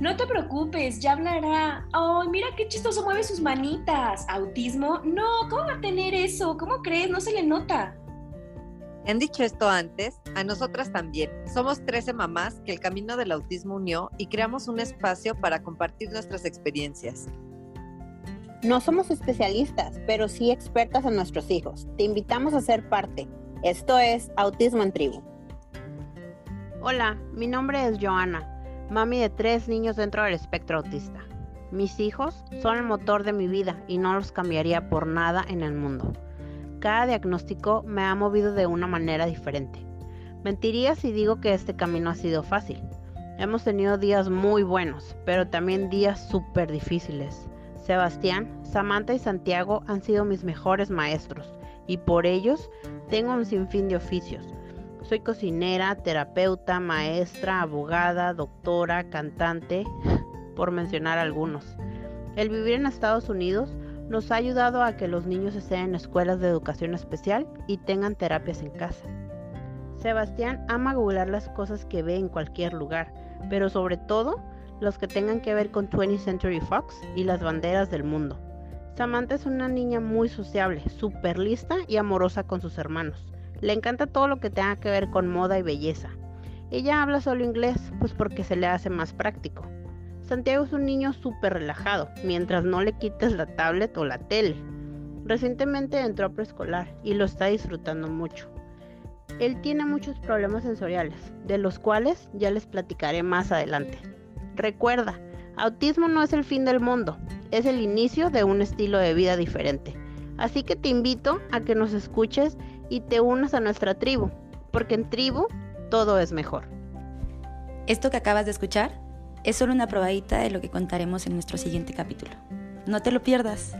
No te preocupes, ya hablará. ¡Ay, mira qué chistoso mueve sus manitas! ¿Autismo? No, ¿cómo va a tener eso? ¿Cómo crees? No se le nota. Han dicho esto antes, a nosotras también. Somos 13 mamás que el camino del autismo unió y creamos un espacio para compartir nuestras experiencias. No somos especialistas, pero sí expertas en nuestros hijos. Te invitamos a ser parte. Esto es Autismo en Tribu. Hola, mi nombre es Joana mami de tres niños dentro del espectro autista. Mis hijos son el motor de mi vida y no los cambiaría por nada en el mundo. Cada diagnóstico me ha movido de una manera diferente. Mentiría si digo que este camino ha sido fácil. Hemos tenido días muy buenos, pero también días súper difíciles. Sebastián, Samantha y Santiago han sido mis mejores maestros y por ellos tengo un sinfín de oficios soy cocinera, terapeuta, maestra, abogada, doctora, cantante, por mencionar algunos. El vivir en Estados Unidos nos ha ayudado a que los niños estén en escuelas de educación especial y tengan terapias en casa. Sebastián ama googlear las cosas que ve en cualquier lugar, pero sobre todo los que tengan que ver con 20th Century Fox y las banderas del mundo. Samantha es una niña muy sociable, súper lista y amorosa con sus hermanos. Le encanta todo lo que tenga que ver con moda y belleza. Ella habla solo inglés, pues porque se le hace más práctico. Santiago es un niño súper relajado, mientras no le quites la tablet o la tele. Recientemente entró a preescolar y lo está disfrutando mucho. Él tiene muchos problemas sensoriales, de los cuales ya les platicaré más adelante. Recuerda, autismo no es el fin del mundo, es el inicio de un estilo de vida diferente. Así que te invito a que nos escuches y te unas a nuestra tribu, porque en tribu todo es mejor. Esto que acabas de escuchar es solo una probadita de lo que contaremos en nuestro siguiente capítulo. No te lo pierdas.